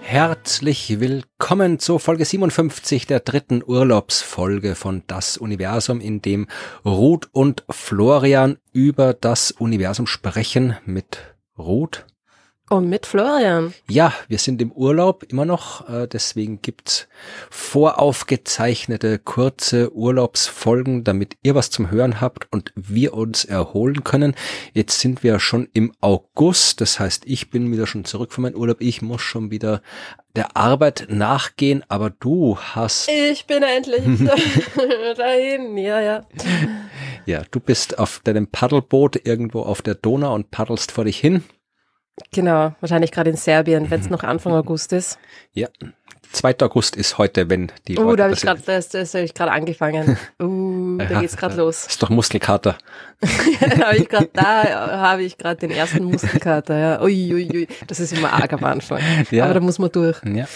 Herzlich willkommen zur Folge 57 der dritten Urlaubsfolge von Das Universum, in dem Ruth und Florian über das Universum sprechen mit Ruth. Und mit Florian. Ja, wir sind im Urlaub immer noch, äh, deswegen gibt's voraufgezeichnete kurze Urlaubsfolgen, damit ihr was zum Hören habt und wir uns erholen können. Jetzt sind wir schon im August, das heißt, ich bin wieder schon zurück von meinem Urlaub. Ich muss schon wieder der Arbeit nachgehen, aber du hast. Ich bin endlich dahin, ja, ja. Ja, du bist auf deinem Paddelboot irgendwo auf der Donau und paddelst vor dich hin. Genau, wahrscheinlich gerade in Serbien, wenn es noch Anfang August ist. Ja, 2. August ist heute, wenn die Oh, Leute da habe ich gerade hab ich gerade angefangen. Uh, da geht's gerade los. Ist doch Muskelkater. da habe ich gerade da habe ich gerade den ersten Muskelkater, ja. Ui, ui, ui. Das ist immer arg am Anfang. Ja. Aber da muss man durch. Ja.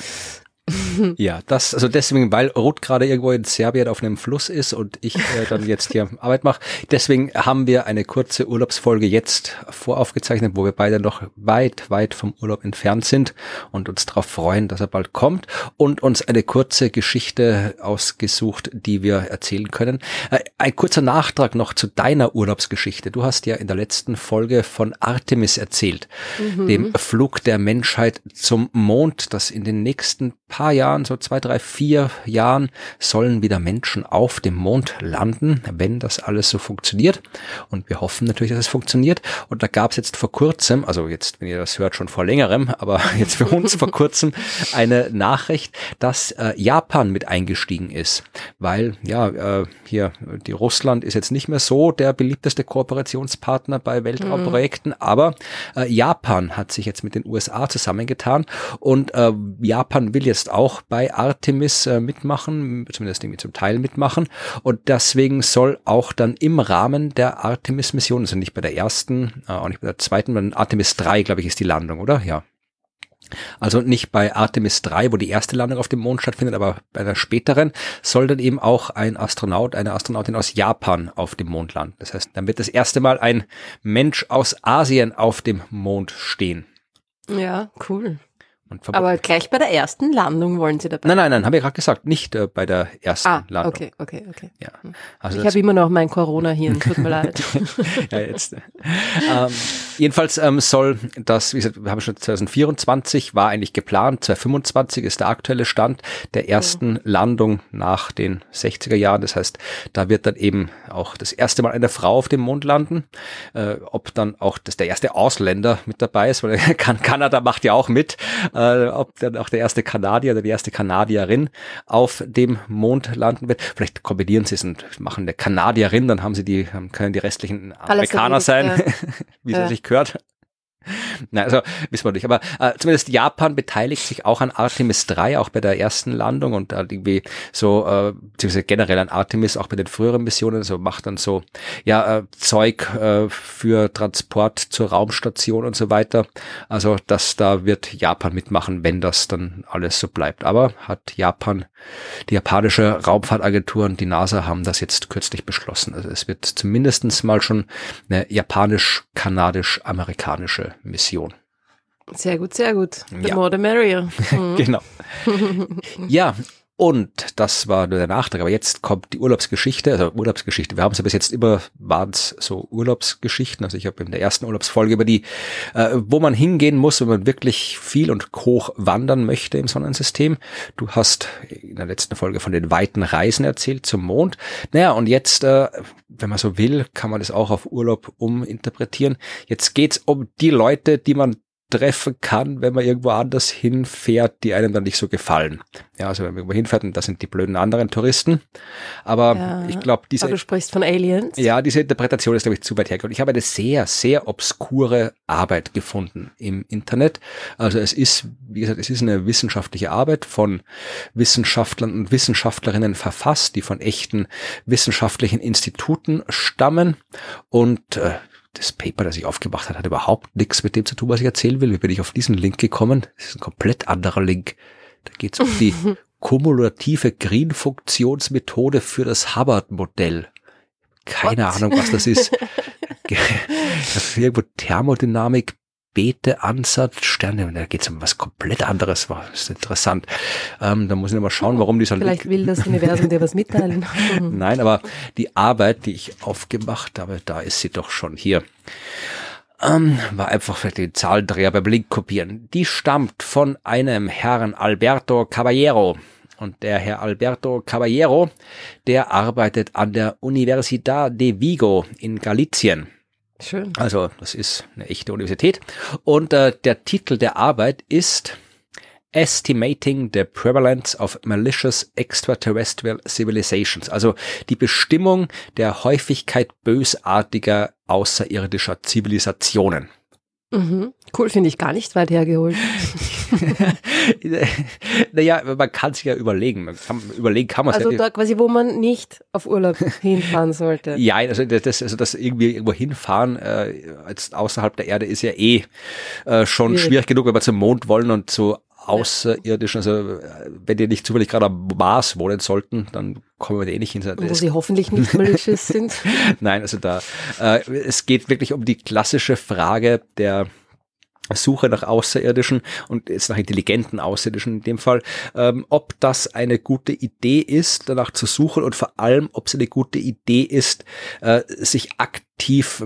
ja, das, also deswegen, weil Ruth gerade irgendwo in Serbien auf einem Fluss ist und ich äh, dann jetzt hier Arbeit mache. Deswegen haben wir eine kurze Urlaubsfolge jetzt voraufgezeichnet, wo wir beide noch weit, weit vom Urlaub entfernt sind und uns darauf freuen, dass er bald kommt und uns eine kurze Geschichte ausgesucht, die wir erzählen können. Äh, ein kurzer Nachtrag noch zu deiner Urlaubsgeschichte. Du hast ja in der letzten Folge von Artemis erzählt, dem Flug der Menschheit zum Mond, das in den nächsten paar Jahren, so zwei, drei, vier Jahren, sollen wieder Menschen auf dem Mond landen, wenn das alles so funktioniert. Und wir hoffen natürlich, dass es funktioniert. Und da gab es jetzt vor kurzem, also jetzt, wenn ihr das hört, schon vor längerem, aber jetzt für uns vor kurzem eine Nachricht, dass äh, Japan mit eingestiegen ist. Weil, ja, äh, hier, die Russland ist jetzt nicht mehr so der beliebteste Kooperationspartner bei Weltraumprojekten, aber äh, Japan hat sich jetzt mit den USA zusammengetan und äh, Japan will jetzt auch bei Artemis äh, mitmachen, zumindest irgendwie zum Teil mitmachen. Und deswegen soll auch dann im Rahmen der Artemis-Mission, also nicht bei der ersten, äh, auch nicht bei der zweiten, sondern Artemis 3, glaube ich, ist die Landung, oder? Ja. Also nicht bei Artemis 3, wo die erste Landung auf dem Mond stattfindet, aber bei der späteren soll dann eben auch ein Astronaut, eine Astronautin aus Japan auf dem Mond landen. Das heißt, dann wird das erste Mal ein Mensch aus Asien auf dem Mond stehen. Ja, cool. Aber gleich bei der ersten Landung wollen Sie dabei. nein, nein, nein, habe ich gerade gesagt, nicht äh, bei der ersten Ah, Landung. okay, okay, okay. Ja. Also Ich habe immer noch mein Corona-Hirn, tut mir leid. ja, jetzt. ähm, jedenfalls ähm, soll das, wie gesagt, wir haben schon 2024, war eigentlich geplant, 2025 ist der aktuelle Stand der ersten Landung nach den 60er Jahren. Das heißt, da wird dann eben auch das erste Mal eine Frau auf dem Mond landen. Äh, ob dann auch das der erste Ausländer mit dabei ist, weil kan Kanada macht ja auch mit, äh, ob dann auch der erste Kanadier oder die erste Kanadierin auf dem Mond landen wird. Vielleicht kombinieren sie es und machen eine Kanadierin, dann haben sie die, können die restlichen Amerikaner sein, ja. wie es Ja. sich gehört. Nein, also wissen wir nicht. Aber äh, zumindest Japan beteiligt sich auch an Artemis 3, auch bei der ersten Landung und da irgendwie so, äh, beziehungsweise generell an Artemis, auch bei den früheren Missionen, so macht dann so, ja, äh, Zeug äh, für Transport zur Raumstation und so weiter. Also das, da wird Japan mitmachen, wenn das dann alles so bleibt. Aber hat Japan, die japanische Raumfahrtagentur und die NASA haben das jetzt kürzlich beschlossen. Also es wird zumindestens mal schon eine japanisch-kanadisch-amerikanische Mission. Sehr gut, sehr gut. The Ja. more the merrier. Mhm. Genau. ja, und das war nur der Nachtrag. Aber jetzt kommt die Urlaubsgeschichte, also Urlaubsgeschichte. Wir haben es ja bis jetzt immer, waren es so Urlaubsgeschichten. Also ich habe in der ersten Urlaubsfolge über die, äh, wo man hingehen muss, wenn man wirklich viel und hoch wandern möchte im Sonnensystem. Du hast in der letzten Folge von den weiten Reisen erzählt zum Mond. Naja, und jetzt, äh, wenn man so will, kann man das auch auf Urlaub uminterpretieren. Jetzt geht's um die Leute, die man treffen kann, wenn man irgendwo anders hinfährt, die einem dann nicht so gefallen. Ja, also wenn man irgendwo hinfährt, und das sind die blöden anderen Touristen. Aber Ja. ich glaube, diese, Aber du sprichst von Aliens. ja, diese Interpretation ist, glaube ich, zu weit hergeholt. Ich habe eine sehr, sehr obskure Arbeit gefunden im Internet. Also es ist, wie gesagt, es ist eine wissenschaftliche Arbeit von Wissenschaftlern und Wissenschaftlerinnen verfasst, die von echten wissenschaftlichen Instituten stammen. Und äh, das Paper, das ich aufgemacht habe, hat überhaupt nichts mit dem zu tun, was ich erzählen will. Wie bin ich auf diesen Link gekommen? Das ist ein komplett anderer Link. Da geht es um die kumulative Green-Funktionsmethode für das Hubbard-Modell. Keine What? Ahnung, was das ist. das ist irgendwo Thermodynamik, Beete-Ansatz, Sterne, da geht es um was komplett anderes, war ist interessant. Ähm, da muss ich mal schauen, warum dieser Vielleicht will das Universum dir was mitteilen. Nein, aber die Arbeit, die ich aufgemacht habe, da ist sie doch schon hier. Ähm, war einfach für den Zahlendreher beim Link kopieren. Die stammt von einem Herrn Alberto Caballero. Und der Herr Alberto Caballero, der arbeitet an der Universidad de Vigo in Galicien. Schön. Also das ist eine echte Universität. Und äh, der Titel der Arbeit ist Estimating the Prevalence of Malicious Extraterrestrial Civilizations. Also die Bestimmung der Häufigkeit bösartiger außerirdischer Zivilisationen. Mhm. Cool, finde ich gar nicht weit hergeholt. naja, man kann sich ja überlegen. Man kann, überlegen kann man Also ja. da quasi, wo man nicht auf Urlaub hinfahren sollte. ja, also das, also das irgendwie irgendwo hinfahren, äh, als außerhalb der Erde ist ja eh äh, schon schwierig. schwierig genug, wenn wir zum Mond wollen und zu Außerirdischen, also wenn die nicht zufällig gerade am Mars wohnen sollten, dann kommen wir da eh nicht hin. Wo sie hoffentlich nicht malicious sind. Nein, also da, äh, es geht wirklich um die klassische Frage der Suche nach Außerirdischen und jetzt nach intelligenten Außerirdischen in dem Fall, ähm, ob das eine gute Idee ist, danach zu suchen und vor allem, ob es eine gute Idee ist, äh, sich aktiv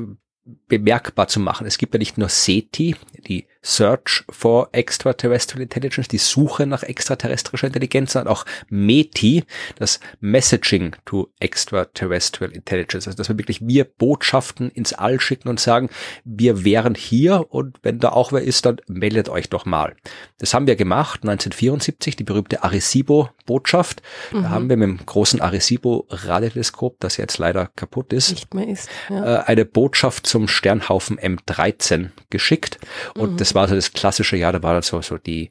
bemerkbar zu machen. Es gibt ja nicht nur SETI, die Search for Extraterrestrial Intelligence, die Suche nach extraterrestrischer Intelligenz, sondern auch METI, das Messaging to Extraterrestrial Intelligence. Also, dass wir wirklich wir Botschaften ins All schicken und sagen, wir wären hier und wenn da auch wer ist, dann meldet euch doch mal. Das haben wir gemacht, 1974, die berühmte Arecibo-Botschaft. Mhm. Da haben wir mit dem großen Arecibo-Radioteleskop, das jetzt leider kaputt ist, Nicht mehr ist ja. Äh, eine Botschaft zum Sternhaufen M13 geschickt. Und mhm. das das war so das klassische, ja, da war dann so, so die,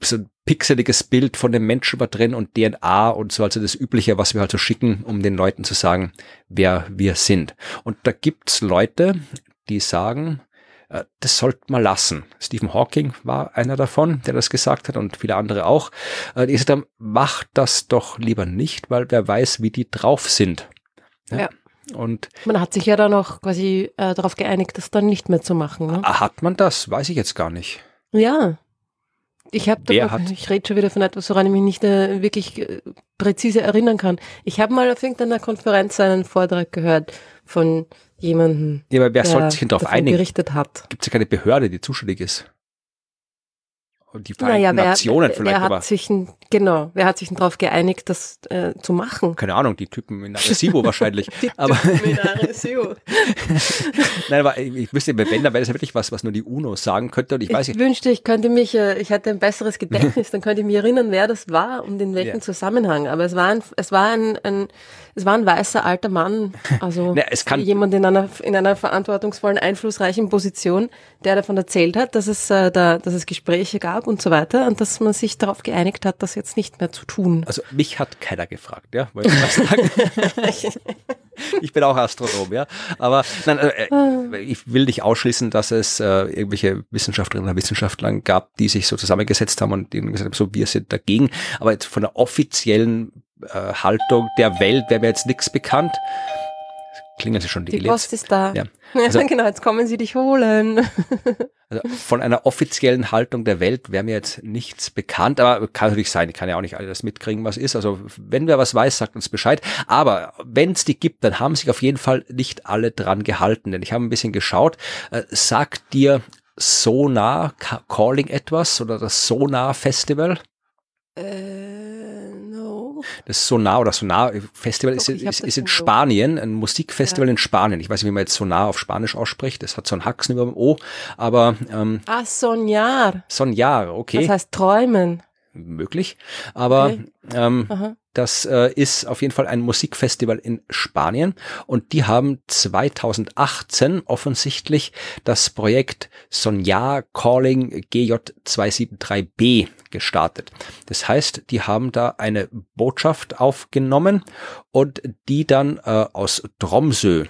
so ein pixeliges Bild von dem Menschen war drin und DNA und so, also das Übliche, was wir halt so schicken, um den Leuten zu sagen, wer wir sind. Und da gibt's Leute, die sagen, äh, das sollte man lassen. Stephen Hawking war einer davon, der das gesagt hat und viele andere auch. Äh, die gesagt haben, macht das doch lieber nicht, weil wer weiß, wie die drauf sind. Ja. Und man hat sich ja dann auch quasi äh, darauf geeinigt, das dann nicht mehr zu machen. Ne? Hat man das? Weiß ich jetzt gar nicht. Ja. Ich habe ich rede schon wieder von etwas, woran ich mich nicht äh, wirklich äh, präzise erinnern kann. Ich habe mal auf irgendeiner Konferenz einen Vortrag gehört von jemandem, ja, aber wer der sollte sich darauf einigen? gerichtet hat. Gibt es ja keine Behörde, die zuständig ist? die Vereinten naja, wer, Nationen vielleicht. Wer hat aber. sich ein, genau, wer hat sich darauf geeinigt, das äh, zu machen? Keine Ahnung, die Typen in Arecibo wahrscheinlich. die aber Typen in Arecibo. Nein, aber ich wüsste, wenn, dann wäre das ja wirklich was, was nur die UNO sagen könnte. Und ich, weiß ich wünschte, ich könnte mich, äh, ich hätte ein besseres Gedächtnis, dann könnte ich mich erinnern, wer das war und in welchem ja. Zusammenhang. Aber es war ein, es war ein, ein es war ein weißer alter Mann, also Na, es kann jemand in einer, in einer verantwortungsvollen, einflussreichen Position, der davon erzählt hat, dass es, äh, da, dass es Gespräche gab und so weiter und dass man sich darauf geeinigt hat, das jetzt nicht mehr zu tun. Also mich hat keiner gefragt, ja, wollte ich mal sagen. ich bin auch Astronom, ja. Aber nein, äh, ah. ich will nicht ausschließen, dass es äh, irgendwelche Wissenschaftlerinnen und Wissenschaftler gab, die sich so zusammengesetzt haben und denen gesagt haben, so wir sind dagegen. Aber jetzt von der offiziellen äh, Haltung der Welt wäre mir jetzt nichts bekannt. Klingeln Sie schon die Die Post ist da. Ja. Also, genau, jetzt kommen Sie dich holen. Also von einer offiziellen Haltung der Welt wäre mir jetzt nichts bekannt, aber kann natürlich sein, ich kann ja auch nicht alles mitkriegen, was ist. Also wenn wer was weiß, sagt uns Bescheid. Aber wenn es die gibt, dann haben sich auf jeden Fall nicht alle dran gehalten, denn ich habe ein bisschen geschaut. Äh, sagt dir Sonar Calling etwas oder das Sonar Festival? Äh. Das Sonar oder Sonar Festival Doch, ist, ist, ist in Spanien, ein Musikfestival ja. in Spanien. Ich weiß nicht, wie man jetzt Sonar auf Spanisch ausspricht. Das hat so ein Haxen über dem O, aber ähm, Ah, Sonjar. Sonjar, okay. Das heißt träumen. Möglich. Aber okay. ähm, das äh, ist auf jeden Fall ein Musikfestival in Spanien und die haben 2018 offensichtlich das Projekt Sonja Calling GJ273B gestartet. Das heißt, die haben da eine Botschaft aufgenommen und die dann äh, aus Tromsø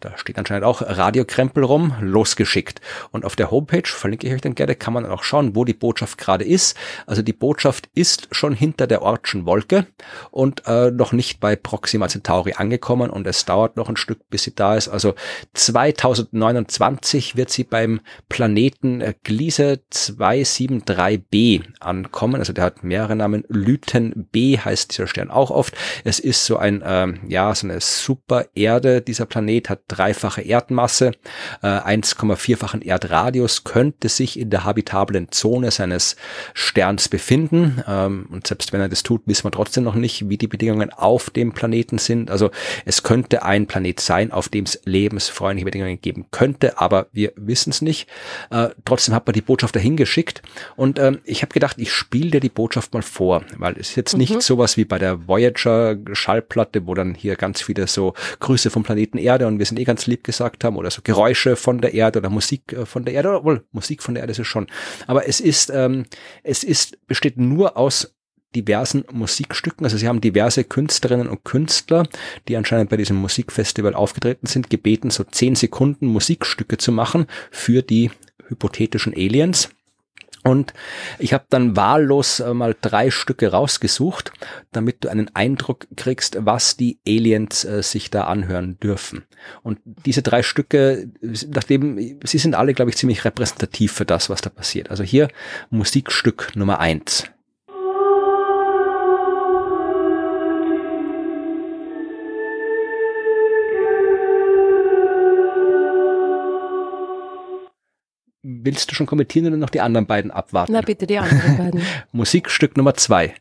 Da steht anscheinend auch Radiokrempel rum, losgeschickt. Und auf der Homepage, verlinke ich euch dann gerne, kann man auch schauen, wo die Botschaft gerade ist. Also die Botschaft ist schon hinter der Ortschen Wolke und äh, noch nicht bei Proxima Centauri angekommen und es dauert noch ein Stück, bis sie da ist. Also 2029 wird sie beim Planeten äh, Gliese 273b ankommen. Also der hat mehrere Namen. Lyten B heißt dieser Stern auch oft. Es ist so ein, ähm, ja, so eine super Erde, dieser Planet hat dreifache Erdmasse, äh, 1,4-fachen Erdradius, könnte sich in der habitablen Zone seines Sterns befinden. Ähm, und selbst wenn er das tut, wissen wir trotzdem noch nicht, wie die Bedingungen auf dem Planeten sind. Also es könnte ein Planet sein, auf dem es lebensfreundliche Bedingungen geben könnte, aber wir wissen es nicht. Äh, trotzdem hat man die Botschaft dahin geschickt und ähm, ich habe gedacht, ich spiele dir die Botschaft mal vor, weil es ist jetzt mhm. nicht sowas wie bei der Voyager Schallplatte, wo dann hier ganz viele so Grüße vom Planeten Erde und wir sind eh ganz lieb gesagt haben oder so Geräusche von der Erde oder Musik äh, von der Erde, obwohl Musik von der Erde ist es schon. Aber es ist, ähm, es ist, besteht nur aus diversen Musikstücken. Also sie haben diverse Künstlerinnen und Künstler, die anscheinend bei diesem Musikfestival aufgetreten sind, gebeten, so zehn Sekunden Musikstücke zu machen für die hypothetischen Aliens. Und ich habe dann wahllos äh, mal drei Stücke rausgesucht, damit du einen Eindruck kriegst, was die Aliens äh, sich da anhören dürfen. Und diese drei Stücke, nachdem sie sind alle, glaube ich, ziemlich repräsentativ für das, was da passiert. Also hier Musikstück Nummer eins. Willst du schon kommentieren oder noch die anderen beiden abwarten? Na bitte, die anderen beiden. Musikstück Nummer zwei.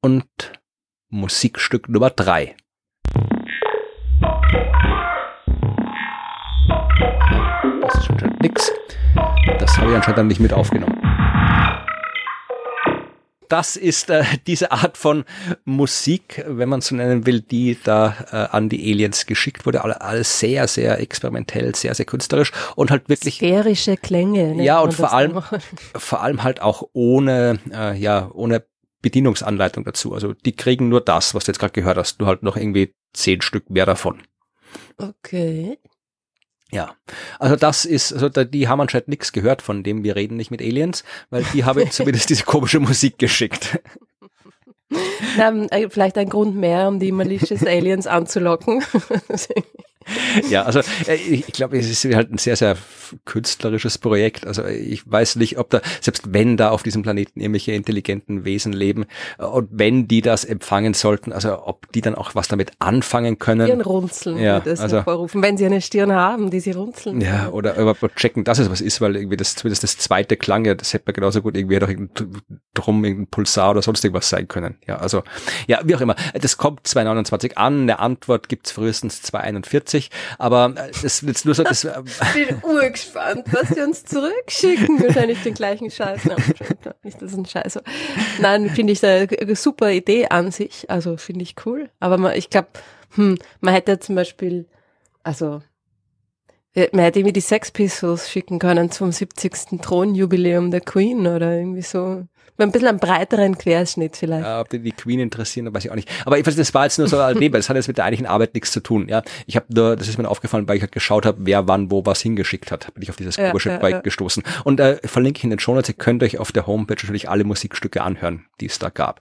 Und Musikstück Nummer drei. Das ist schon nix. Das habe ich anscheinend dann nicht mit aufgenommen das ist äh, diese Art von Musik, wenn man so nennen will, die da äh, an die Aliens geschickt wurde. Alles sehr, sehr experimentell, sehr, sehr künstlerisch und halt wirklich. Sphärische Klänge. Ja, und vor allem, vor allem halt auch ohne, äh, ja, ohne Bedienungsanleitung dazu. Also die kriegen nur das, was du jetzt gerade gehört hast, nur halt noch irgendwie zehn Stück mehr davon. Okay. Ja, also das ist, also da, die haben anscheinend nichts gehört von dem, wir reden nicht mit Aliens, weil die haben zumindest diese komische Musik geschickt. Na, äh, vielleicht ein Grund mehr, um die Malicious Aliens anzulocken. ja, also äh, ich glaube, es ist halt ein sehr, sehr künstlerisches Projekt. Also ich weiß nicht, ob da, selbst wenn da auf diesem Planeten irgendwelche intelligenten Wesen leben äh, und wenn die das empfangen sollten, also ob die dann auch was damit anfangen können. Stirn runzeln, ja, das also, hervorrufen, wenn sie eine Stirn haben, die sie runzeln. Ja, oder überhaupt checken, dass es was ist, weil irgendwie das, zumindest das zweite Klang, ja, das hätte man genauso gut irgendwie doch Drum, irgendein Pulsar oder sonst irgendwas sein können. Ja, also, ja, wie auch immer. Das kommt 229 an, eine Antwort gibt's frühestens 241 witzig, aber äh, das ist jetzt nur so, das. Äh, ich bin urgespannt, was sie uns zurückschicken. Wahrscheinlich den gleichen Scheiß. Nein, nicht, das ist ein Scheiß. Nein, finde ich eine super Idee an sich. Also finde ich cool. Aber man, ich glaube, hm, man hätte zum Beispiel, also man hätte irgendwie die Sex Pistols schicken können zum 70. Thronjubiläum der Queen oder irgendwie so ein bisschen einen breiteren Querschnitt vielleicht. Ja, ob die, die Queen interessieren, weiß ich auch nicht. Aber ich weiß, das war jetzt nur so ein Leben, das hat jetzt mit der eigentlichen Arbeit nichts zu tun. Ja, ich habe nur, das ist mir aufgefallen, weil ich halt geschaut habe, wer wann wo was hingeschickt hat, bin ich auf dieses ja, komische ja, ja. gestoßen. Und äh, verlinke ich in den Show Notes. Ihr könnt euch auf der Homepage natürlich alle Musikstücke anhören, die es da gab.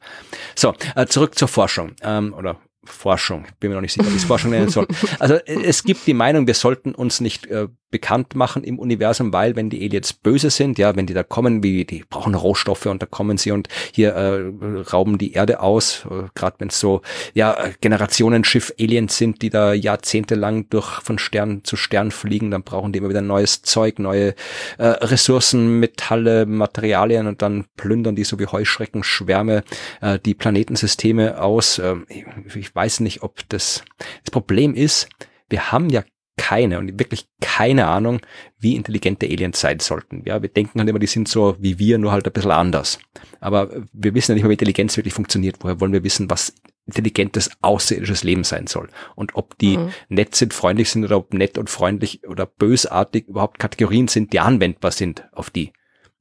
So, äh, zurück zur Forschung ähm, oder Forschung. Bin mir noch nicht sicher, wie ich es Forschung nennen soll. Also es gibt die Meinung, wir sollten uns nicht äh, bekannt machen im Universum, weil wenn die Aliens böse sind, ja, wenn die da kommen, wie die brauchen Rohstoffe und da kommen sie und hier äh, rauben die Erde aus, äh, gerade wenn es so ja Generationenschiff Aliens sind, die da jahrzehntelang durch von Stern zu Stern fliegen, dann brauchen die immer wieder neues Zeug, neue äh, Ressourcen, Metalle, Materialien und dann plündern die so wie Heuschrecken Schwärme äh, die Planetensysteme aus. Äh, ich weiß nicht, ob das das Problem ist. Wir haben ja keine und wirklich keine Ahnung, wie intelligente Aliens sein sollten. Ja, wir denken halt immer, die sind so wie wir, nur halt ein bisschen anders. Aber wir wissen ja nicht mehr, wie Intelligenz wirklich funktioniert. Woher wollen wir wissen, was intelligentes außerirdisches Leben sein soll. Und ob die mhm. nett sind, freundlich sind oder ob nett und freundlich oder bösartig überhaupt Kategorien sind, die anwendbar sind auf die.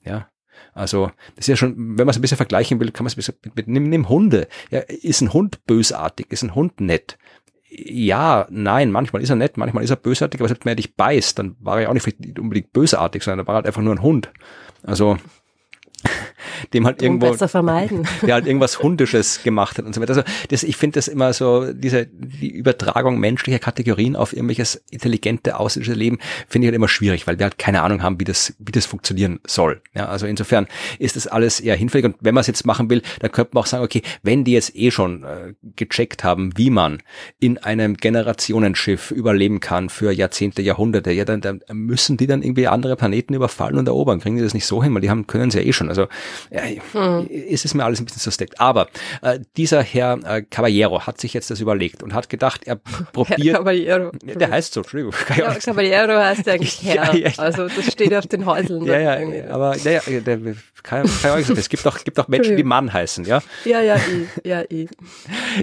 Ja. Also, das ist ja schon, wenn man es ein bisschen vergleichen will, kann man es ein bisschen mit, mit nimm, nimm Hunde. Ja, ist ein Hund bösartig? Ist ein Hund nett? Ja, nein, manchmal ist er nett, manchmal ist er bösartig, aber selbst wenn er dich beißt, dann war er ja auch nicht unbedingt bösartig, sondern er war halt einfach nur ein Hund. Also, dem halt irgendwo, besser vermeiden. der halt irgendwas Hundisches gemacht hat und so weiter. Also das, ich finde das immer so, diese, die Übertragung menschlicher Kategorien auf irgendwelches intelligente außerirdische Leben finde ich halt immer schwierig, weil wir halt keine Ahnung haben, wie das, wie das funktionieren soll. Ja, also insofern ist das alles eher hinfällig und wenn man es jetzt machen will, dann könnte man auch sagen, okay, wenn die jetzt eh schon äh, gecheckt haben, wie man in einem Generationenschiff überleben kann für Jahrzehnte, Jahrhunderte, ja, dann, dann müssen die dann irgendwie andere Planeten überfallen und erobern. Kriegen die das nicht so hin, weil die haben, können sie ja eh schon. Also ja, hm. ist es mir alles ein bisschen suspekt. Aber äh, dieser Herr äh, Caballero hat sich jetzt das überlegt und hat gedacht, er probiert. Herr Caballero. Der heißt so, Entschuldigung. Ja, Caballero heißt eigentlich Herr. Ja, ja, also das steht auf den Häuseln. Ja, ja, aber naja, der, kann, kann ich es gibt auch, gibt auch Menschen, die Mann heißen, ja? Ja, ja, i, ja, i.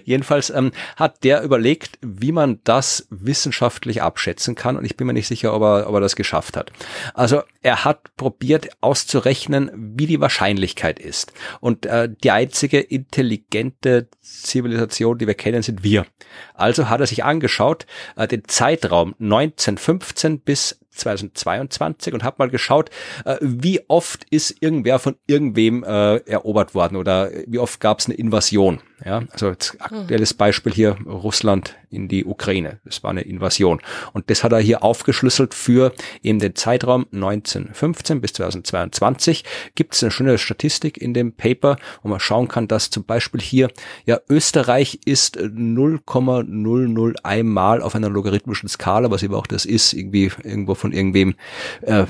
Jedenfalls ähm, hat der überlegt, wie man das wissenschaftlich abschätzen kann und ich bin mir nicht sicher, ob er, ob er das geschafft hat. Also er hat probiert auszurechnen, wie die Wahrscheinlichkeit ist. Und äh, die einzige intelligente Zivilisation, die wir kennen, sind wir. Also hat er sich angeschaut, äh, den Zeitraum 1915 bis 2022 und habe mal geschaut, äh, wie oft ist irgendwer von irgendwem äh, erobert worden oder wie oft gab es eine Invasion. Ja, also jetzt aktuelles Beispiel hier Russland in die Ukraine. Das war eine Invasion. Und das hat er hier aufgeschlüsselt für eben den Zeitraum 1915 bis 2022. Gibt es eine schöne Statistik in dem Paper, wo man schauen kann, dass zum Beispiel hier, ja, Österreich ist 0,001 Mal auf einer logarithmischen Skala, was eben auch das ist, irgendwie irgendwo von irgendwem äh,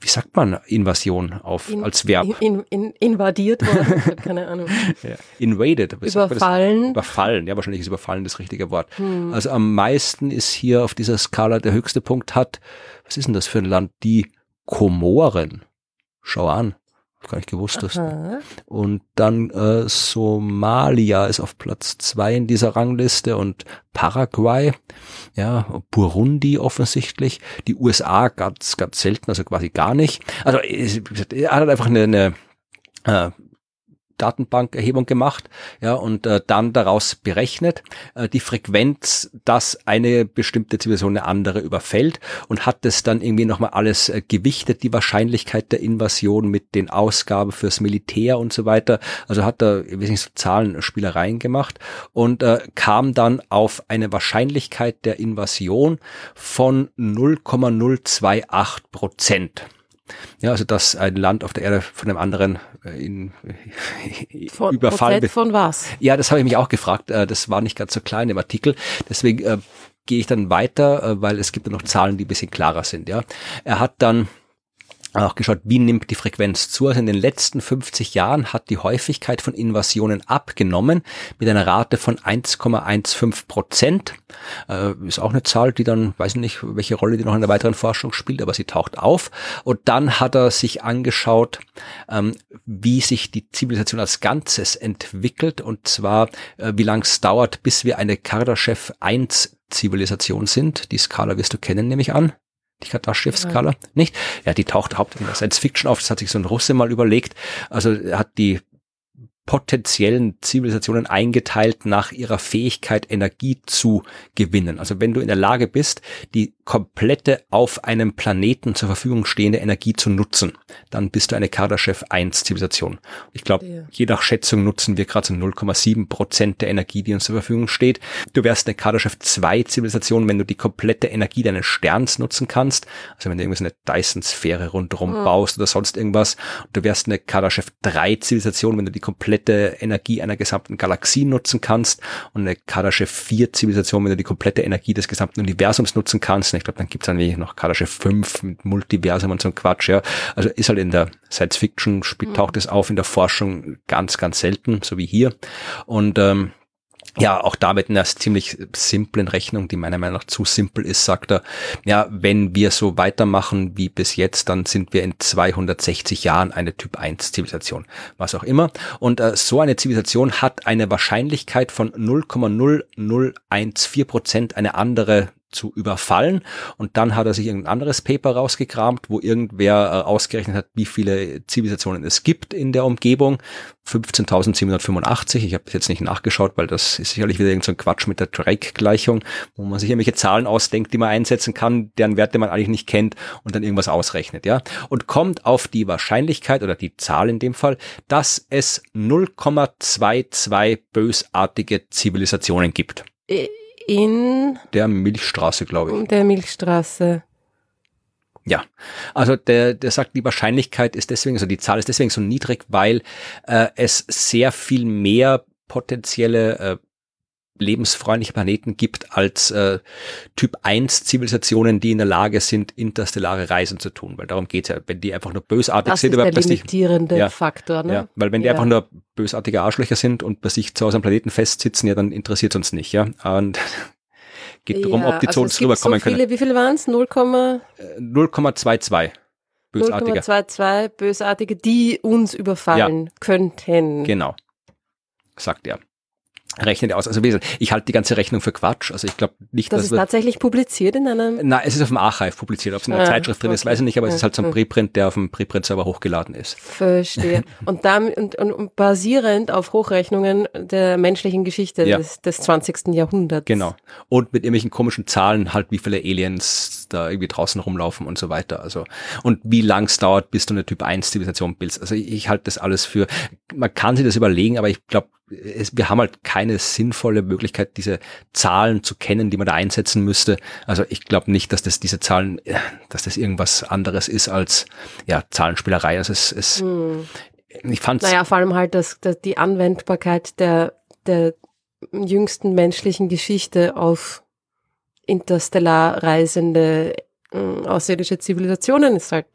wie sagt man Invasion auf in, als Verb? In, in, invadiert worden, keine Ahnung. ja. Invaded. Überfallen. Überfallen, ja, wahrscheinlich ist überfallen das richtige Wort. Hm. Also am meisten ist hier auf dieser Skala der höchste Punkt hat, was ist denn das für ein Land? Die Komoren. Schau an gar nicht gewusst hast. Und dann äh, Somalia ist auf Platz zwei in dieser Rangliste und Paraguay, ja, Burundi offensichtlich, die USA ganz, ganz selten, also quasi gar nicht. Also er hat einfach eine, eine äh, Datenbankerhebung gemacht, ja, und äh, dann daraus berechnet äh, die Frequenz, dass eine bestimmte Zivilisation eine andere überfällt und hat das dann irgendwie nochmal alles äh, gewichtet, die Wahrscheinlichkeit der Invasion mit den Ausgaben fürs Militär und so weiter. Also hat er, ich weiß nicht, so Zahlenspielereien gemacht und äh, kam dann auf eine Wahrscheinlichkeit der Invasion von 0,028 Prozent. Ja, also dass ein Land auf der Erde von einem anderen äh, in, von, Überfall von was? Ja, das habe ich mich auch gefragt. Äh, das war nicht ganz so klein im Artikel. Deswegen äh, gehe ich dann weiter, äh, weil es gibt ja noch Zahlen, die ein bisschen klarer sind. Ja, er hat dann auch geschaut, wie nimmt die Frequenz zu. Also in den letzten 50 Jahren hat die Häufigkeit von Invasionen abgenommen mit einer Rate von 1,15 Prozent. Äh, ist auch eine Zahl, die dann, weiß ich nicht, welche Rolle die noch in der weiteren Forschung spielt, aber sie taucht auf. Und dann hat er sich angeschaut, ähm, wie sich die Zivilisation als Ganzes entwickelt und zwar, äh, wie lang es dauert, bis wir eine Kardashev 1 Zivilisation sind. Die Skala wirst du kennen, nehme ich an die Kardashev-Skala, ja. nicht? Ja, die taucht hauptsächlich in der Science Fiction auf, das hat sich so ein Russe mal überlegt. Also er hat die potenziellen Zivilisationen eingeteilt nach ihrer Fähigkeit, Energie zu gewinnen. Also wenn du in der Lage bist, die komplette auf einem Planeten zur Verfügung stehende Energie zu nutzen, dann bist du eine Kardashev 1 Zivilisation. Ich glaube, ja. je nach Schätzung nutzen wir gerade so 0,7 Prozent der Energie, die uns zur Verfügung steht. Du wärst eine Kardashev 2 Zivilisation, wenn du die komplette Energie deines Sterns nutzen kannst. Also wenn du irgendwie so eine Dyson-Sphäre rundherum mhm. baust oder sonst irgendwas. Du wärst eine Kardashev 3 Zivilisation, wenn du die komplette Energie einer gesamten Galaxie nutzen kannst. Und eine Kardashev 4 Zivilisation, wenn du die komplette Energie des gesamten Universums nutzen kannst ich glaube, dann gibt's dann wie noch Kardashev 5 mit Multiversum und so ein Quatsch, ja. Also ist halt in der Science Fiction, mhm. taucht es auf, in der Forschung ganz, ganz selten, so wie hier. Und ähm, ja, auch damit in einer ziemlich simplen Rechnung, die meiner Meinung nach zu simpel ist, sagt er, ja, wenn wir so weitermachen wie bis jetzt, dann sind wir in 260 Jahren eine Typ 1 Zivilisation, was auch immer. Und äh, so eine Zivilisation hat eine Wahrscheinlichkeit von 0,0014 Prozent eine andere zu überfallen. Und dann hat er sich irgendein anderes Paper rausgekramt, wo irgendwer äh, ausgerechnet hat, wie viele Zivilisationen es gibt in der Umgebung. 15.785. Ich habe jetzt nicht nachgeschaut, weil das ist sicherlich wieder irgendein so Quatsch mit der Drake-Gleichung, wo man sich irgendwelche Zahlen ausdenkt, die man einsetzen kann, deren Werte man eigentlich nicht kennt und dann irgendwas ausrechnet, ja. Und kommt auf die Wahrscheinlichkeit oder die Zahl in dem Fall, dass es 0,22 bösartige Zivilisationen gibt. Äh, in der Milchstraße, glaube ich. Der Milchstraße. Ja, also der, der sagt, die Wahrscheinlichkeit ist deswegen, also die Zahl ist deswegen so niedrig, weil äh, es sehr viel mehr potenzielle äh, lebensfreundliche Planeten gibt als äh, Typ 1 Zivilisationen, die in der Lage sind, interstellare Reisen zu tun. Weil darum geht's ja. Wenn die einfach nur bösartig das sind, ist der limitierende ja, Faktor. Ne? Ja, weil wenn die ja. einfach nur bösartige Arschlöcher sind und bei sich zu Hause am Planeten festsitzen, ja, dann interessiert uns nicht. Ja, und geht darum, ob die zu uns rüberkommen so viele, können. Wie viele waren es? 0,22. Bösartige. 0,22 Bösartige, die uns überfallen könnten. Genau. Sagt er rechnet aus. Also ich halte die ganze Rechnung für Quatsch. Also ich glaube nicht, das dass ist tatsächlich publiziert in einem. Na, es ist auf dem Archive publiziert. Ob es in der ah, Zeitschrift drin ist, weiß ich nicht, aber es ist halt so ein Preprint, der auf dem Preprint-Server hochgeladen ist. Verstehe. und, damit, und, und, basierend auf Hochrechnungen der menschlichen Geschichte ja. des, des 20. Jahrhunderts. Genau. Und mit irgendwelchen komischen Zahlen halt, wie viele Aliens da irgendwie draußen rumlaufen und so weiter. Also und wie lang es dauert, bis du eine Typ 1 Zivilisation bildest. Also ich, ich halte das alles für. Man kann sich das überlegen, aber ich glaube es, wir haben halt keine sinnvolle Möglichkeit, diese Zahlen zu kennen, die man da einsetzen müsste. Also ich glaube nicht, dass das diese Zahlen, äh, dass das irgendwas anderes ist als ja Zahlenspielerei. Also es, es hm. ich fand's. Naja, vor allem halt, dass, dass die Anwendbarkeit der der jüngsten menschlichen Geschichte auf interstellar reisende äh, außerirdische Zivilisationen ist halt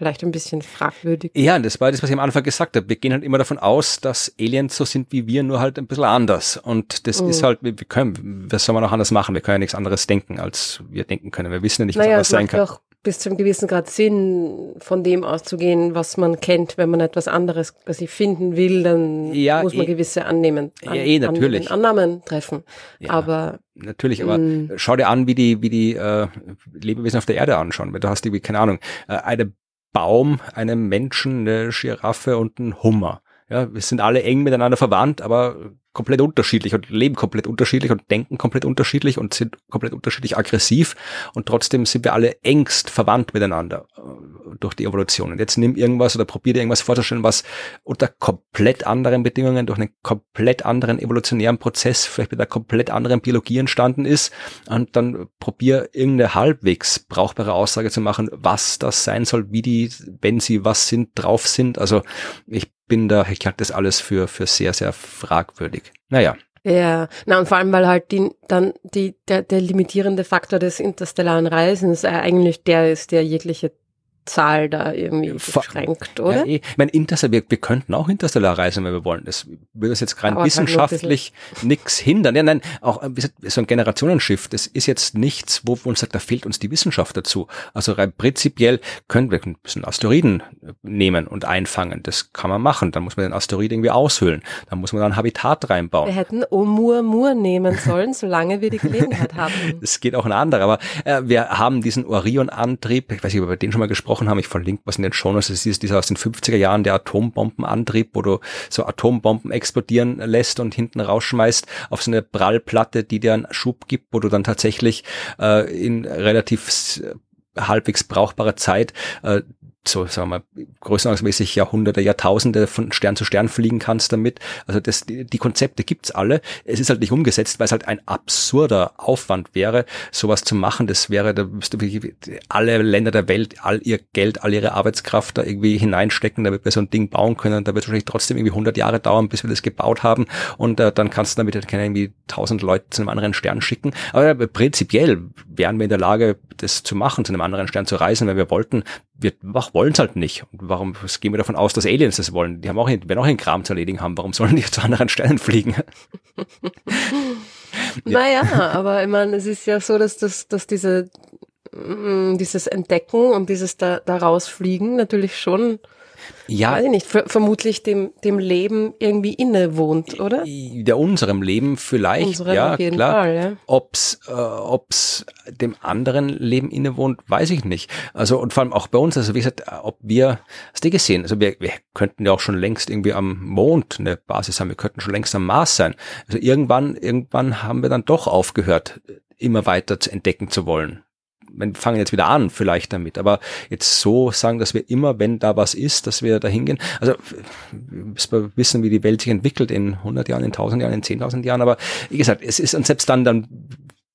vielleicht ein bisschen fragwürdig. Ja, das war das, was ich am Anfang gesagt habe. Wir gehen halt immer davon aus, dass Aliens so sind wie wir, nur halt ein bisschen anders. Und das mhm. ist halt, wir können, was soll man noch anders machen? Wir können ja nichts anderes denken, als wir denken können. Wir wissen ja nicht, was naja, anders sein kann. Auch bis zu einem gewissen Grad Sinn, von dem auszugehen, was man kennt. Wenn man etwas anderes quasi finden will, dann ja, muss man eh, gewisse Annehmen, an, ja, eh, natürlich. Annahmen treffen. Ja, aber natürlich, aber mh. schau dir an, wie die, wie die äh, Lebewesen auf der Erde anschauen. Du hast irgendwie, keine Ahnung, äh, eine Baum, einem Menschen, eine Giraffe und ein Hummer. Ja, wir sind alle eng miteinander verwandt, aber komplett unterschiedlich und leben komplett unterschiedlich und denken komplett unterschiedlich und sind komplett unterschiedlich aggressiv und trotzdem sind wir alle engst verwandt miteinander durch die Evolution. Und jetzt nimm irgendwas oder probier dir irgendwas vorzustellen, was unter komplett anderen Bedingungen, durch einen komplett anderen evolutionären Prozess, vielleicht mit einer komplett anderen Biologie entstanden ist und dann probier irgendeine halbwegs brauchbare Aussage zu machen, was das sein soll, wie die, wenn sie was sind, drauf sind. Also ich bin da, ich halte das alles für, für sehr, sehr fragwürdig. Naja. Ja, na und vor allem, weil halt die, dann die, der, der limitierende Faktor des interstellaren Reisens eigentlich der ist, der jegliche Zahl da irgendwie beschränkt, oder? Ja, eh. Ich meine, Interstellar, wir, wir könnten auch interstellar reisen, wenn wir wollen. Das würde das jetzt rein Aber wissenschaftlich nichts hindern. Ja, nein, auch äh, so ein Generationenschiff, das ist jetzt nichts, wo man sagt, da fehlt uns die Wissenschaft dazu. Also rein prinzipiell können wir ein bisschen Asteroiden äh, nehmen und einfangen. Das kann man machen. Dann muss man den Asteroid irgendwie aushöhlen. Dann muss man da ein Habitat reinbauen. Wir hätten Oumuamua nehmen sollen, solange wir die Gelegenheit haben. Es geht auch ein anderer. Aber äh, wir haben diesen Orion-Antrieb, ich weiß nicht, ob wir den schon mal gesprochen gesprochen haben. Ich verlinke was in den Shownotes. Das ist dieser aus den 50er Jahren, der Atombombenantrieb, wo du so Atombomben explodieren lässt und hinten rausschmeißt auf so eine Prallplatte, die dir einen Schub gibt, wo du dann tatsächlich äh, in relativ halbwegs brauchbarer Zeit äh, so sagen wir größenordnungsmäßig Jahrhunderte, Jahrtausende von Stern zu Stern fliegen kannst damit. Also das, die, die Konzepte gibt's alle. Es ist halt nicht umgesetzt, weil es halt ein absurder Aufwand wäre, sowas zu machen. Das wäre, da müsste alle Länder der Welt all ihr Geld, all ihre Arbeitskraft da irgendwie hineinstecken, damit wir so ein Ding bauen können. Da wird es wahrscheinlich trotzdem irgendwie 100 Jahre dauern, bis wir das gebaut haben. Und äh, dann kannst du damit halt keine irgendwie 1000 Leute zu einem anderen Stern schicken. Aber äh, prinzipiell wären wir in der Lage, das zu machen, zu einem anderen Stern zu reisen, wenn wir wollten. Wir wollen es halt nicht. Und warum gehen wir davon aus, dass Aliens das wollen? Die haben auch, werden auch einen Kram zu erledigen haben. Warum sollen die zu anderen Sternen fliegen? naja, aber ich meine, es ist ja so, dass, das, dass diese, mm, dieses Entdecken und dieses da, da rausfliegen natürlich schon ja, weiß ich nicht, vermutlich dem, dem Leben irgendwie innewohnt, oder? Der unserem Leben vielleicht, unserem ja, klar. Fall, ja. Ob's, äh, ob's dem anderen Leben innewohnt, weiß ich nicht. Also, und vor allem auch bei uns, also wie gesagt, ob wir, hast du gesehen, also wir, wir könnten ja auch schon längst irgendwie am Mond eine Basis haben, wir könnten schon längst am Mars sein. Also irgendwann, irgendwann haben wir dann doch aufgehört, immer weiter zu entdecken zu wollen wir fangen jetzt wieder an vielleicht damit, aber jetzt so sagen, dass wir immer, wenn da was ist, dass wir da hingehen. Also wir wissen, wie die Welt sich entwickelt in 100 Jahren, in 1000 Jahren, in 10.000 Jahren, aber wie gesagt, es ist und selbst dann, dann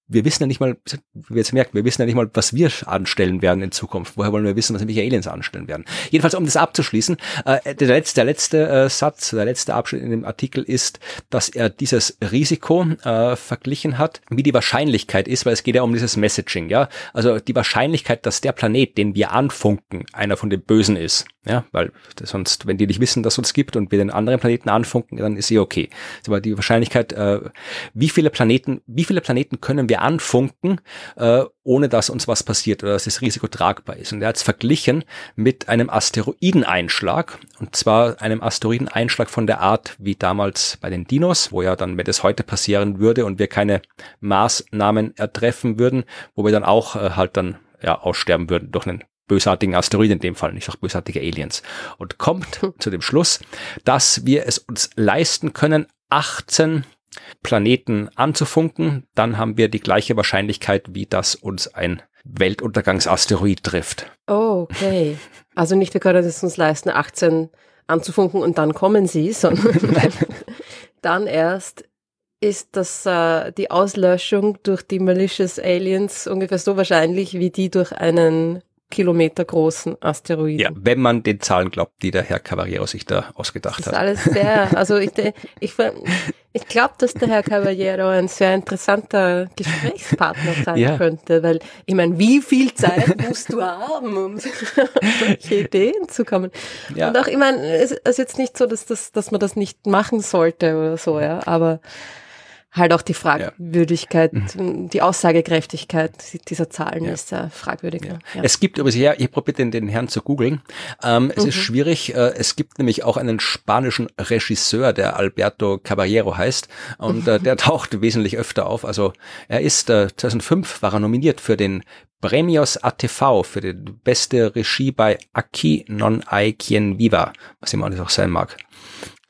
wir wissen ja nicht mal, wie wir jetzt merken, wir wissen ja nicht mal, was wir anstellen werden in Zukunft. Woher wollen wir wissen, was nämlich Aliens anstellen werden? Jedenfalls, um das abzuschließen, äh, der letzte, der letzte äh, Satz, der letzte Abschnitt in dem Artikel ist, dass er dieses Risiko äh, verglichen hat, wie die Wahrscheinlichkeit ist, weil es geht ja um dieses Messaging, ja. Also die Wahrscheinlichkeit, dass der Planet, den wir anfunken, einer von den Bösen ist, ja, weil sonst, wenn die nicht wissen, dass es uns gibt und wir den anderen Planeten anfunken, dann ist sie okay. Aber die Wahrscheinlichkeit, äh, wie viele Planeten, wie viele Planeten können wir anfunken, äh, ohne dass uns was passiert oder dass das Risiko tragbar ist. Und er hat es verglichen mit einem Asteroideneinschlag, und zwar einem Asteroideneinschlag von der Art wie damals bei den Dinos, wo ja dann, wenn das heute passieren würde und wir keine Maßnahmen ertreffen würden, wo wir dann auch äh, halt dann ja, aussterben würden durch einen bösartigen Asteroiden in dem Fall, nicht auch bösartige Aliens. Und kommt zu dem Schluss, dass wir es uns leisten können, 18 Planeten anzufunken, dann haben wir die gleiche Wahrscheinlichkeit, wie dass uns ein Weltuntergangsasteroid trifft. Oh, okay. Also nicht, wir können es uns leisten, 18 anzufunken und dann kommen sie, sondern dann erst ist das äh, die Auslöschung durch die malicious Aliens ungefähr so wahrscheinlich wie die durch einen Kilometer großen Asteroiden. Ja, wenn man den Zahlen glaubt, die der Herr Cavallero sich da ausgedacht das ist hat. alles sehr, also ich, ich, ich glaube, dass der Herr Cavallero ein sehr interessanter Gesprächspartner sein ja. könnte, weil ich meine, wie viel Zeit musst du haben, um solche Ideen zu kommen? Ja. Und auch, ich meine, es ist jetzt nicht so, dass, das, dass man das nicht machen sollte oder so, ja, aber halt auch die Fragwürdigkeit, ja. Mhm. die Aussagekräftigkeit dieser Zahlen ja. ist äh, fragwürdig. Ja. Es gibt übrigens, ja, ich probiere den, den Herrn zu googeln. Ähm, es mhm. ist schwierig. Äh, es gibt nämlich auch einen spanischen Regisseur, der Alberto Caballero heißt und äh, der taucht wesentlich öfter auf. Also er ist äh, 2005 war er nominiert für den Premios ATV für die beste Regie bei Aquí non hay quien viva, was immer alles auch sein mag.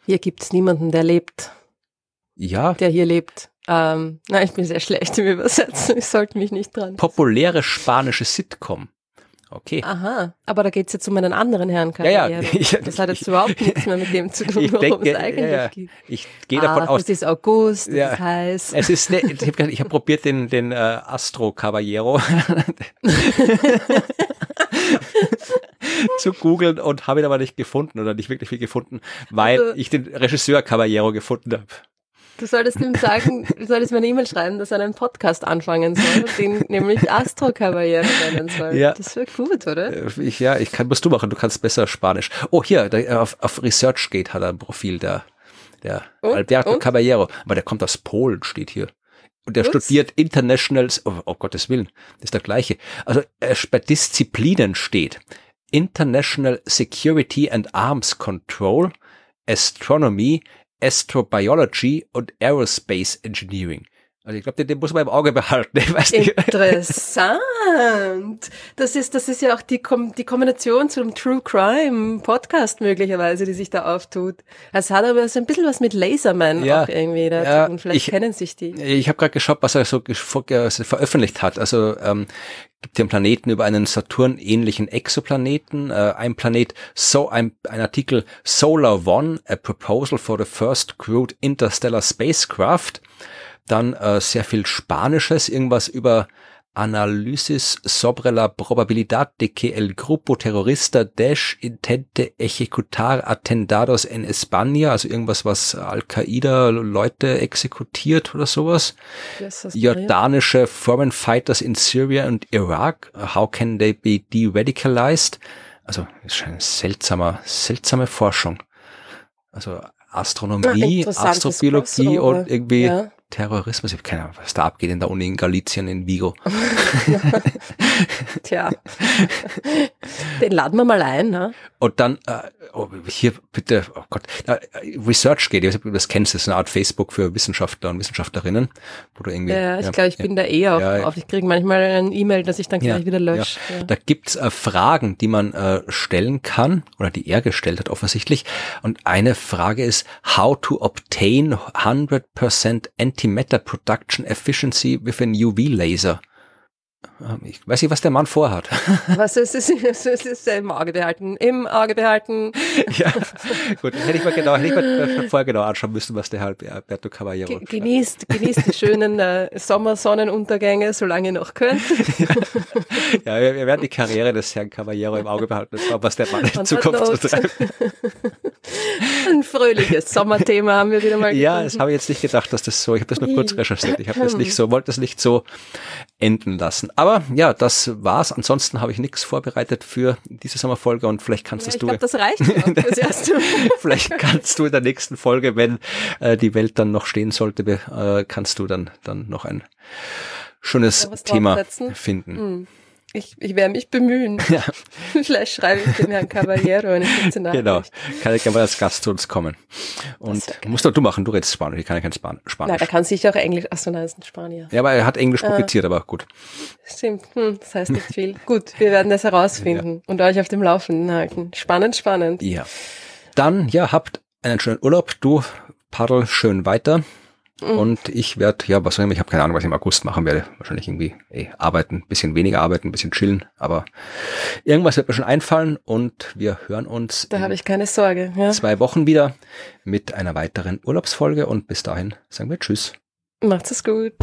Hier gibt's niemanden, der lebt ja. der hier lebt. Ähm, na, ich bin sehr schlecht im Übersetzen. Ich sollte mich nicht dran. Populäre spanische Sitcom. Okay. Aha, aber da geht es jetzt um einen anderen Herrn. Ja, ja. das hat jetzt überhaupt nichts mehr mit dem zu tun, worum es eigentlich ja, ja. geht. Ich gehe davon ah, aus. Es ist August, ja. das heißt. Es ist, ne, ich habe hab probiert den, den äh, Astro Caballero zu googeln und habe ihn aber nicht gefunden oder nicht wirklich viel gefunden, weil also, ich den Regisseur Caballero gefunden habe. Du solltest ihm sagen, du solltest mir eine E-Mail schreiben, dass er einen Podcast anfangen soll, den nämlich Astro Caballero nennen soll. Ja. Das wäre gut, oder? Äh, ich, ja, ich kann, was du machen, du kannst besser Spanisch. Oh, hier, der, auf, auf ResearchGate hat er ein Profil, der, der und? Alberto und? Caballero. Aber der kommt aus Polen, steht hier. Und der Was? studiert Internationals, oh, oh Gottes Willen, das ist der gleiche. Also äh, bei Disziplinen steht International Security and Arms Control, Astronomy, Astrobiology und Aerospace Engineering. Also ich glaube, den, den, muss man im Auge behalten. Ich weiß nicht. Interessant. Das ist, das ist ja auch die, Kom die Kombination zum True Crime Podcast möglicherweise, die sich da auftut. Es hat aber so ein bisschen was mit Laserman ja, auch irgendwie da ja, und vielleicht ich, kennen sich die. Ich habe gerade geschaut, was er so veröffentlicht hat. Also ähm, gibt den Planeten über einen Saturn-ähnlichen Exoplaneten, äh, ein Planet, so ein, ein Artikel Solar One, a proposal for the first crewed interstellar spacecraft dann äh, sehr viel Spanisches, irgendwas über Analysis sobre la probabilidad de que el grupo terrorista Daesh intente ejecutar atentados en España, also irgendwas, was Al-Qaida Leute exekutiert oder sowas. Jordanische Foreign Fighters in Syria und Iraq, how can they be de-radicalized? Also ist schon eine seltsamer, seltsame Forschung. Also Astronomie, Astrobiologie und irgendwie ja. Terrorismus. Ich habe keine Ahnung, was da abgeht in der Uni in Galicien, in Vigo. Tja, den laden wir mal ein. Ne? Und dann, äh, oh, hier bitte, oh Gott, äh, Research geht, ich weiß nicht, ob du das kennst, das ist eine Art Facebook für Wissenschaftler und Wissenschaftlerinnen, wo du irgendwie... Ja, ich ja, glaube, ich ja, bin da eh auch ja, auf. Ich kriege manchmal ein E-Mail, dass ich dann gleich wieder lösche. Da gibt's äh, Fragen, die man äh, stellen kann, oder die er gestellt hat offensichtlich. Und eine Frage ist, how to obtain 100% Antimatter Production Efficiency with a UV Laser. Ähm, ich weiß nicht, was der Mann vorhat. Was ist es? Es ist im Auge behalten. Im Auge behalten. Ja, gut. Hätte ich mal genau, hätte ich mal vorher genau anschauen müssen, was der Herr Alberto Caballero. Genießt, genießt die schönen äh, Sommersonnenuntergänge, solange ihr noch könnt. ja, ja wir, werden die Karriere des Herrn Caballero im Auge behalten. Das war, was der Mann in Zukunft so treibt. Ein fröhliches Sommerthema haben wir wieder mal gefunden. Ja, das habe ich jetzt nicht gedacht, dass das so, ich habe das nur kurz recherchiert. Ich habe das nicht so, wollte das nicht so enden lassen. Aber ja, das war's. Ansonsten habe ich nichts vorbereitet für diese Sommerfolge und vielleicht kannst ja, ich du. Glaub, das reicht fürs erste. vielleicht kannst du in der nächsten Folge, wenn äh, die Welt dann noch stehen sollte, äh, kannst du dann dann noch ein schönes Thema finden. Hm. Ich, ich werde mich bemühen. Ja. Vielleicht schreibe ich dem Herrn Caballero eine kurze Nachricht. Genau, kann ich gerne mal als Gast zu uns kommen. Und musst doch du machen, du redest Spanisch, ich kann ja kein Span Spanisch. Nein, er kann sicher auch Englisch, achso, nein, ist ein Spanier. Ja, aber er hat Englisch ah. publiziert, aber gut. Stimmt, hm, das heißt nicht viel. gut, wir werden das herausfinden ja. und euch auf dem Laufenden halten. Spannend, spannend. Ja. Dann, ja, habt einen schönen Urlaub, du paddel schön weiter. Mhm. Und ich werde, ja, was soll ich, ich habe keine Ahnung, was ich im August machen werde. Wahrscheinlich irgendwie ey, arbeiten, bisschen weniger arbeiten, bisschen chillen, aber irgendwas wird mir schon einfallen und wir hören uns. Da habe ich keine Sorge. Ja. Zwei Wochen wieder mit einer weiteren Urlaubsfolge und bis dahin sagen wir Tschüss. Macht's es gut.